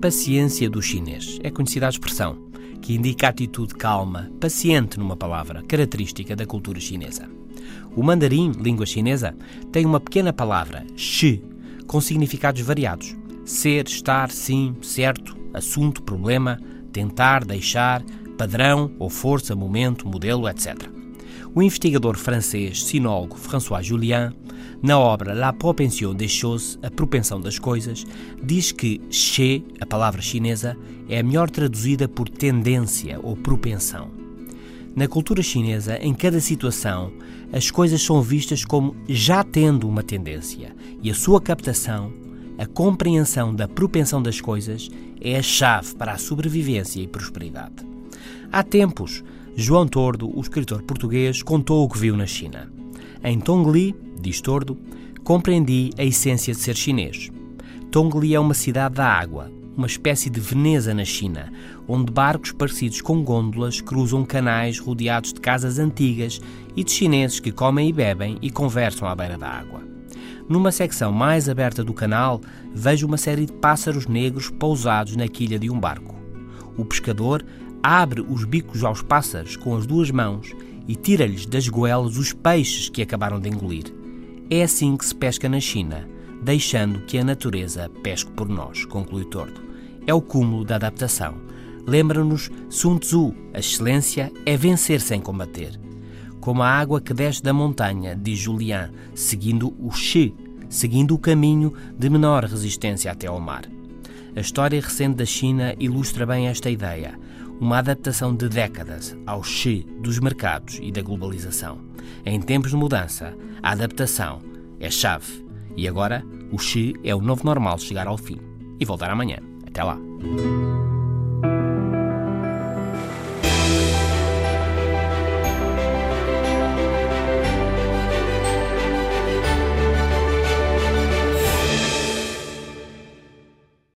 paciência do chinês. É conhecida a expressão, que indica a atitude calma, paciente numa palavra, característica da cultura chinesa. O mandarim, língua chinesa, tem uma pequena palavra, shi, com significados variados. Ser, estar, sim, certo, assunto, problema, tentar, deixar, padrão ou força, momento, modelo, etc. O investigador francês sinólogo François Julien, na obra La propension des choses, a propensão das coisas, diz que che, a palavra chinesa, é melhor traduzida por tendência ou propensão. Na cultura chinesa, em cada situação, as coisas são vistas como já tendo uma tendência e a sua captação, a compreensão da propensão das coisas, é a chave para a sobrevivência e prosperidade. Há tempos, João Tordo, o escritor português, contou o que viu na China. Em Tongli, diz Tordo, compreendi a essência de ser chinês. Tongli é uma cidade da água, uma espécie de Veneza na China, onde barcos parecidos com gôndolas cruzam canais rodeados de casas antigas e de chineses que comem e bebem e conversam à beira da água. Numa secção mais aberta do canal, vejo uma série de pássaros negros pousados na quilha de um barco. O pescador abre os bicos aos pássaros com as duas mãos e tira-lhes das goelas os peixes que acabaram de engolir. É assim que se pesca na China, deixando que a natureza pesque por nós, conclui Tordo. É o cúmulo da adaptação. Lembra-nos Sun Tzu: a excelência é vencer sem combater. Como a água que desce da montanha, diz Julian, seguindo o Xi, seguindo o caminho de menor resistência até ao mar. A história recente da China ilustra bem esta ideia, uma adaptação de décadas ao Xi dos mercados e da globalização. Em tempos de mudança, a adaptação é chave. E agora, o Xi é o novo normal chegar ao fim. E voltar amanhã. Até lá.